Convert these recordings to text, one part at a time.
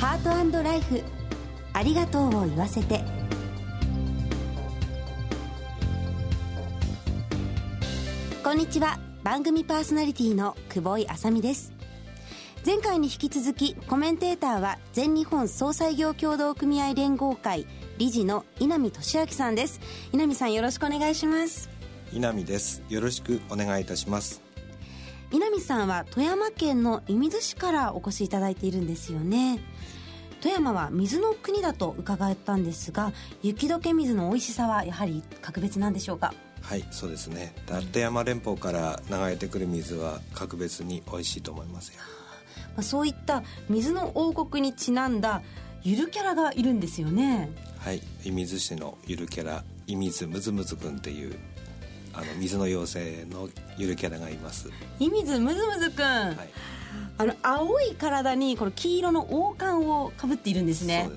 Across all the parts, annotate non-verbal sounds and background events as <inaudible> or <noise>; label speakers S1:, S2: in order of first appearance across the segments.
S1: ハートライフ。ありがとうを言わせて。こんにちは。番組パーソナリティの久保井あさみです。前回に引き続きコメンテーターは全日本総裁業協同組合連合会理事の稲見俊明さんです。稲見さんよろしくお願いします。
S2: 稲見です。よろしくお願いいたします。
S1: 稲見さんは富山県の射水市からお越しいただいているんですよね。富山は水の国だと伺ったんですが雪解け水の美味しさはやはり格別なんでしょうか？
S2: はいそうですね。立山連峰から流れてくる水は格別に美味しいと思いますよ。
S1: そういった水の王国にちなんだゆるキャラがいるんですよね。
S2: はい射水市のゆるキャラ射水むずむずくんっていうあの水の妖精のゆるキャラがいます。
S1: 射水むずむずくん、はい、あの青い体にこの黄色の王冠をかぶっているんですね。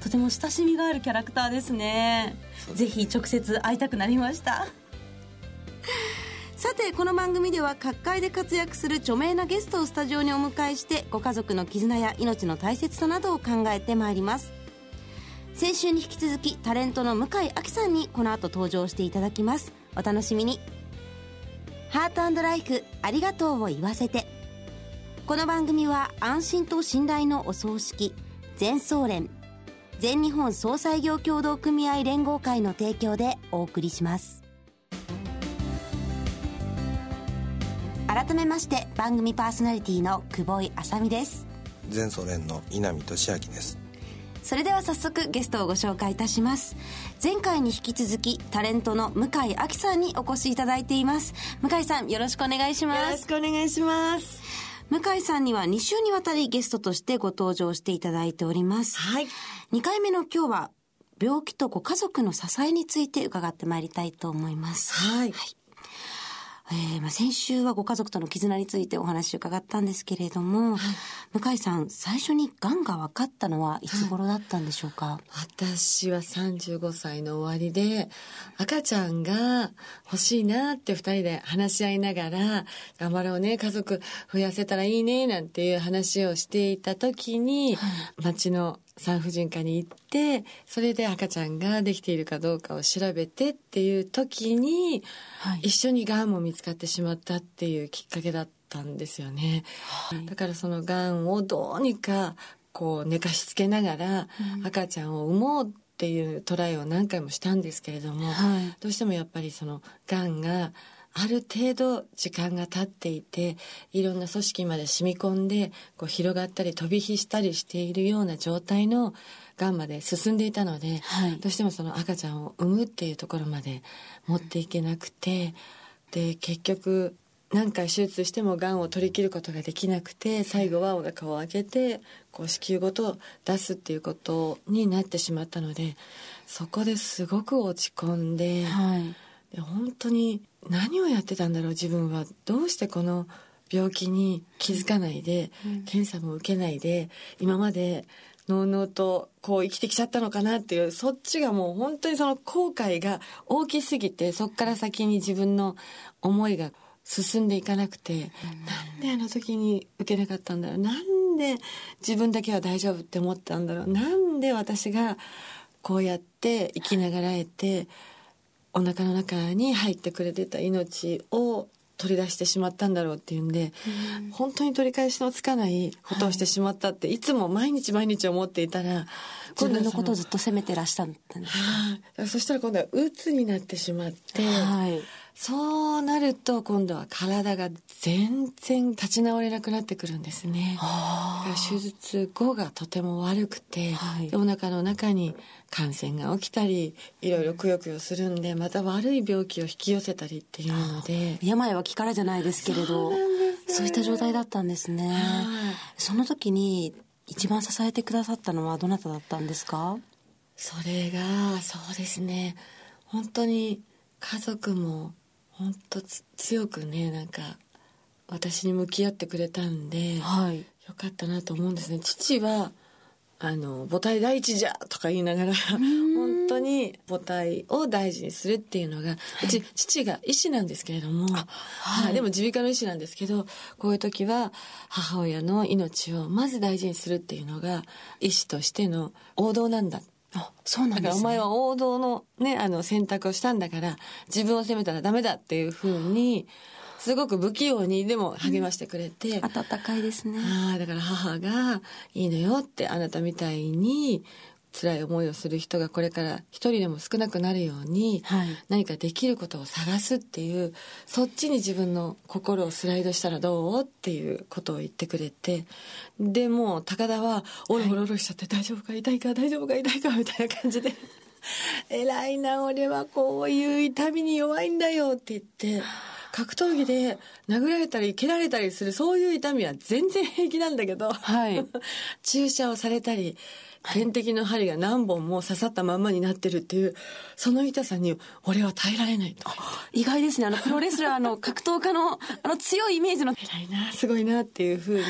S1: とても親しみがあるキャラクターですね。ぜひ直接会いたくなりました。<laughs> さてこの番組では各界で活躍する著名なゲストをスタジオにお迎えしてご家族の絆や命の大切さなどを考えてまいります。先週に引き続きタレントの向井亜紀さんにこの後登場していただきますお楽しみに。ハートライフありがとうを言わせて。この番組は安心と信頼のお葬式全総連全日本総裁業協同組合連合会の提供でお送りします。改めまして番組パーソナリティの久保井あさみです。
S2: 全総連の稲見俊明です。
S1: それでは早速ゲストをご紹介いたします。前回に引き続きタレントの向井亜紀さんにお越しいただいています。向井さんよろしくお願いします。
S3: よろしくお願いします。
S1: 向井さんには2週にわたりゲストとしてご登場していただいております。
S3: はい。
S1: 2回目の今日は病気とご家族の支えについて伺ってまいりたいと思います。
S3: はい、
S1: はいえー、まあ先週はご家族との絆についてお話を伺ったんですけれども、はい、向井さん、最初に癌が分かったのはいつ頃だったんでしょうか、はい、
S3: 私は35歳の終わりで、赤ちゃんが欲しいなって二人で話し合いながら、頑張ろうね、家族増やせたらいいね、なんていう話をしていた時に、はい、町の産婦人科に行って、それで赤ちゃんができているかどうかを調べてっていう時に、はい、一緒に癌も見つかってしまったっていうきっかけだったんですよね。はい、だからその癌をどうにかこう寝かしつけながら赤ちゃんを産もうっていうトライを何回もしたんですけれども、はい、どうしてもやっぱりその癌がある程度時間が経っていて、いろんな組織まで染み込んで、こう広がったり飛び火したりしているような状態のがんまで進んでいたので、はい、どうしてもその赤ちゃんを産むっていうところまで持っていけなくて、で、結局、何回手術してもがんを取り切ることができなくて、最後はお腹を開けて、こう子宮ごと出すっていうことになってしまったので、そこですごく落ち込んで、はい、で本当に何をやってたんだろう自分は。どうしてこの病気に気づかないで、うん、検査も受けないで今までのうのうとこう生きてきちゃったのかなっていうそっちがもう本当にその後悔が大きすぎてそっから先に自分の思いが進んでいかなくて、うん、なんであの時に受けなかったんだろうなんで自分だけは大丈夫って思ったんだろうなんで私がこうやって生きながらえてお腹の中に入ってくれてた命を取り出してしまったんだろうっていうんで、うん、本当に取り返しのつかないことをしてしまったって、はい、いつも毎日毎日思っていたら、
S1: 自分のことをずっと責めてらしたんです
S3: か？そしたら今度は鬱になってしまって、はい、そうなると今度は体が全然立ち直れなくなってくるんですね。手術後がとても悪くて、はい、お腹の中に感染が起きたり、いろいろくよくよするんで、また悪い病気を引き寄せたりっていうので。
S1: 病は気からじゃないですけれど、そう,、そういった状態だったんですね。その時に一番支えてくださったのはどなただったんですか？
S3: それが、そうですね。本当に家族も本当強くねなんか私に向き合ってくれたんで、はい、よかったなと思うんですね。父はあの母体第一じゃとか言いながら本当にに母体を大事にするっていうのが、うち父が医師なんですけれども、はい、でも耳鼻科の医師なんですけどこういう時は母親の命をまず大事にするっていうのが医師としての王道なんだ
S1: あそうなんです、ね、だから
S3: お前は王道のねあの選択をしたんだから自分を責めたらダメだっていうふうにすごく不器用にでも励ましてくれて、
S1: 温かいですね。
S3: あだから母が「いいのよ」ってあなたみたいに辛い思いをする人がこれから一人でも少なくなるように、はい、何かできることを探すっていうそっちに自分の心をスライドしたらどう？っていうことを言ってくれてでもう高田はおろおろおろしちゃって、大丈夫か痛いか大丈夫か痛い？かみたいな感じで「<laughs> 偉いな俺はこういう痛みに弱いんだよ」って言って。格闘技で殴られたり蹴られたりするそういう痛みは全然平気なんだけど、はい、<laughs> 注射をされたり点滴の針が何本も刺さったまんまになってるっていうその痛さに俺は耐えられないと。
S1: 意外ですね。あのプロレスラーの <laughs> 格闘家のあの強いイメージの
S3: 偉いなすごいなっていうふうに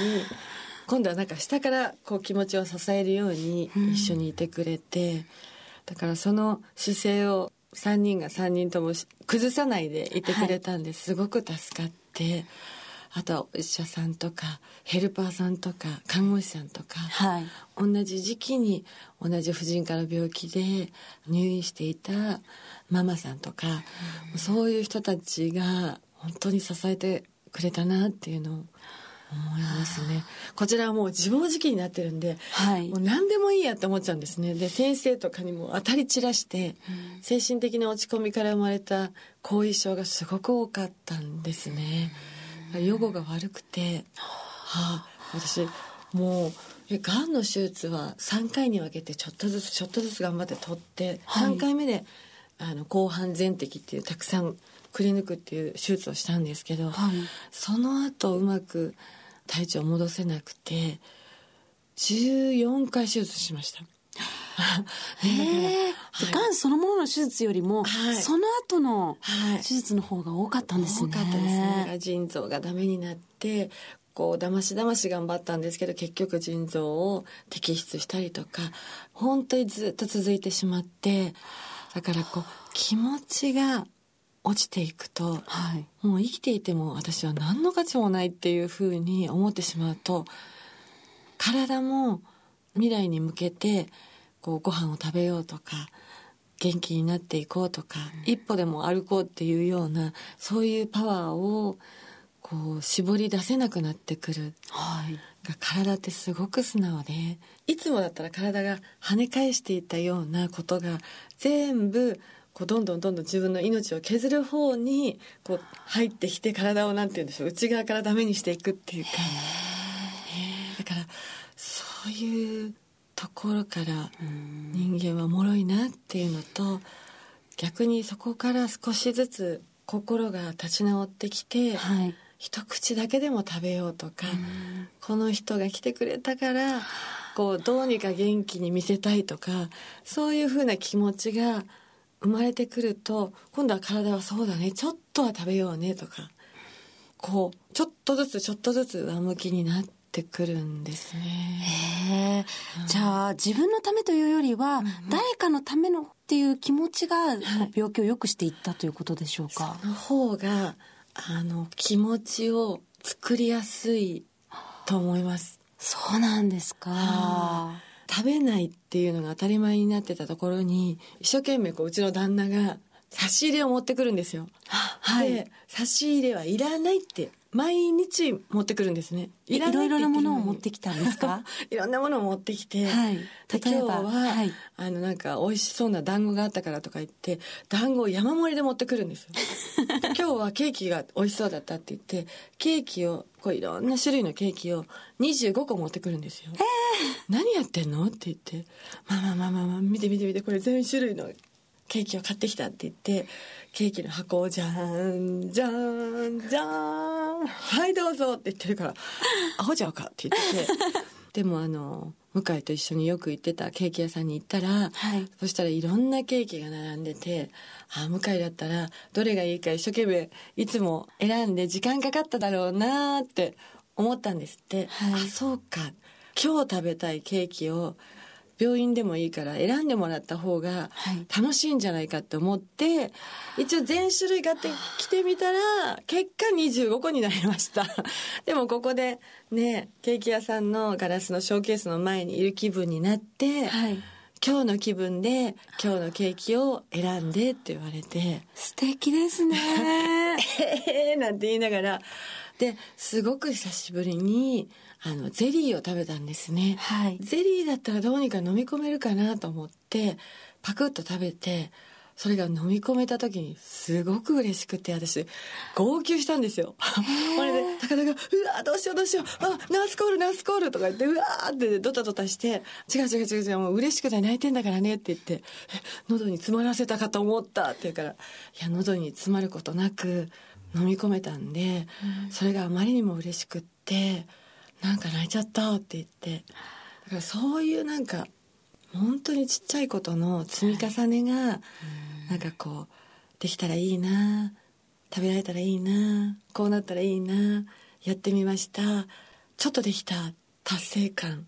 S3: 今度はなんか下からこう気持ちを支えるように一緒にいてくれて、うん、だからその姿勢を3人が3人とも崩さないでいてくれたんですごく助かって。あとはお医者さんとかヘルパーさんとか看護師さんとか、はい、同じ時期に同じ婦人科の病気で入院していたママさんとか、うん、そういう人たちが本当に支えてくれたなっていうのを思いますね。こちらはもう自暴自棄になってるんで、はい、もう何でもいいやって思っちゃうんですね。で先生とかにも当たり散らして、うん、精神的な落ち込みから生まれた後遺症がすごく多かったんですね。うん。予後が悪くて、はあ、私もうがんの手術は3回に分けてちょっとずつちょっとずつ頑張って取って、はい、3回目であの後半全摘っていうたくさんくり抜くっていう手術をしたんですけど、はい、その後うまく体調を戻せなくて14回手術しました。
S1: へえ、<laughs> がんそのものの手術よりも、はい、その後の手術の方が多かったんですね。
S3: 多かったですね。腎臓がダメになって、こう、だましだまし頑張ったんですけど、結局腎臓を摘出したりとか、本当にずっと続いてしまって、だからこう、気持ちが落ちていくと、はい、もう生きていても私は何の価値もないっていうふうに思ってしまうと、体も未来に向けてこうご飯を食べようとか元気になっていこうとか、うん、一歩でも歩こうっていうようなそういうパワーをこう絞り出せなくなってくる、はい、体ってすごく素直でいつもだったら体が跳ね返していたようなことが全部こうどんどんどんどん自分の命を削る方にこう入ってきて体をなんて言うんでしょう内側からダメにしていくっていうか。だからそういうところから人間は脆いなっていうのと逆にそこから少しずつ心が立ち直ってきて、はい、一口だけでも食べようとかこの人が来てくれたからこうどうにか元気に見せたいとかそういうふうな気持ちが生まれてくると今度は体はそうだねちょっとは食べようねとかこうちょっとずつちょっとずつ上向きになって。ってくるんですね。
S1: へじゃあ自分のためというよりは、誰かのためのっていう気持ちが病気を良くしていったということでしょうか？
S3: その方があの気持ちを作りやすいと思います。
S1: そうなんですか。
S3: 食べないっていうのが当たり前になってたところに一生懸命こううちの旦那が差し入れを持ってくるんですよ。はい、で差し入れはいらないって毎日持ってくるんですね。
S1: いろいろなものを持ってきたんですか？<laughs>
S3: いろんなものを持ってきて、はい、例えばは、はい、あのなんか美味しそうな団子があったからとか言って団子を山盛りで持ってくるんですよ。<laughs> 今日はケーキが美味しそうだったって言ってケーキをこういろんな種類のケーキを25個持ってくるんですよ、えー、何やってんの？って言って「まあまあまあまあ、まあ、見て見て見てこれ全種類のケーキを買ってきたって言ってケーキの箱をじゃんじゃんじゃんはいどうぞって言ってるから「アホちゃうか」って言ってて <laughs> でもあの向井と一緒によく行ってたケーキ屋さんに行ったら、はい、そしたらいろんなケーキが並んでてあ向井だったらどれがいいか一生懸命いつも選んで時間かかっただろうなって思ったんですって、はい、あそうか。今日食べたいケーキを病院でもいいから選んでもらった方が楽しいんじゃないかって思って、はい、一応全種類買ってきてみたら結果25個になりました。<laughs> でもここでねケーキ屋さんのガラスのショーケースの前にいる気分になって、はい、今日の気分で今日のケーキを選んでって言われて。
S1: 素敵ですね。<laughs>
S3: ええなんて言いながら。ですごく久しぶりにあのゼリーを食べたんですね、はい、ゼリーだったらどうにか飲み込めるかなと思ってパクッと食べてそれが飲み込めた時にすごく嬉しくて私号泣したんですよ。あれで高田が「うわどうしようどうしよう。あナースコールナースコール」とか言ってうわーってドタドタして「違う違う違う違うもう嬉しくて泣いてんだからね」って言って「喉に詰まらせたかと思った」って言うから「いや喉に詰まることなく飲み込めたんで、うん、それがあまりにも嬉しくってなんか泣いちゃったって言ってだからそういうなんか本当にちっちゃいことの積み重ねが、はい、なんかこうできたらいいな食べられたらいいなこうなったらいいなやってみましたちょっとできた達成感。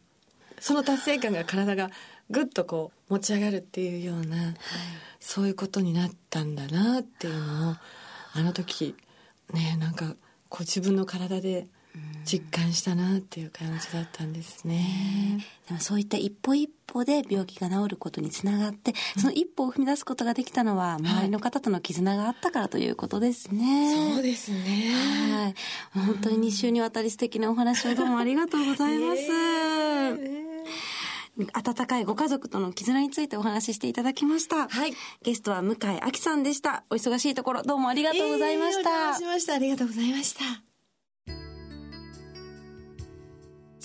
S3: その達成感が体がぐっとこう持ち上がるっていうような、はい、そういうことになったんだなっていうのをあの時ねなんかこう自分の体で実感したなっていう感じだったんですね。
S1: でもそういった一歩一歩で病気が治ることにつながって、その一歩を踏み出すことができたのは、周りの方との絆があったからということですね。
S3: はい、そうですね。
S1: はい。本当に2週にわたり素敵なお話をどうもありがとうございます。<laughs> 温かいご家族との絆についてお話ししていただきました。はい。ゲストは向井亜紀さんでした。お忙しいところどうもありがとうございました。えー、
S3: しました。ありがとうございました。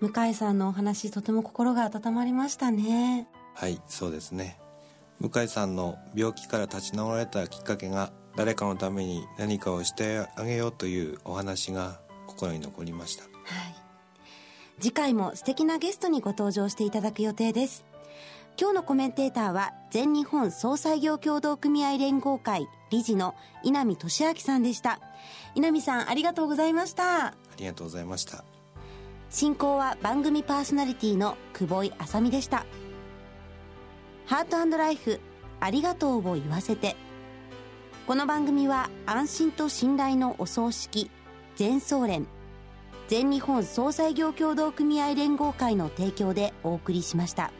S1: 向井さんのお話とても心が温まりましたね。
S2: はいそうですね。向井さんの病気から立ち直られたきっかけが誰かのために何かをしてあげようというお話が心に残りました、はい、
S1: 次回も素敵なゲストにご登場していただく予定です。今日のコメンテーターは全日本総裁業協同組合連合会理事の稲見俊明さんでした。稲見さんありがとうございました。
S2: ありがとうございました
S1: 進行は番組パーソナリティの久保井あさみでしたハートライフありがとうを言わせてこの番組は安心と信頼のお葬式全総連全日本総裁業協同組合連合会の提供でお送りしました。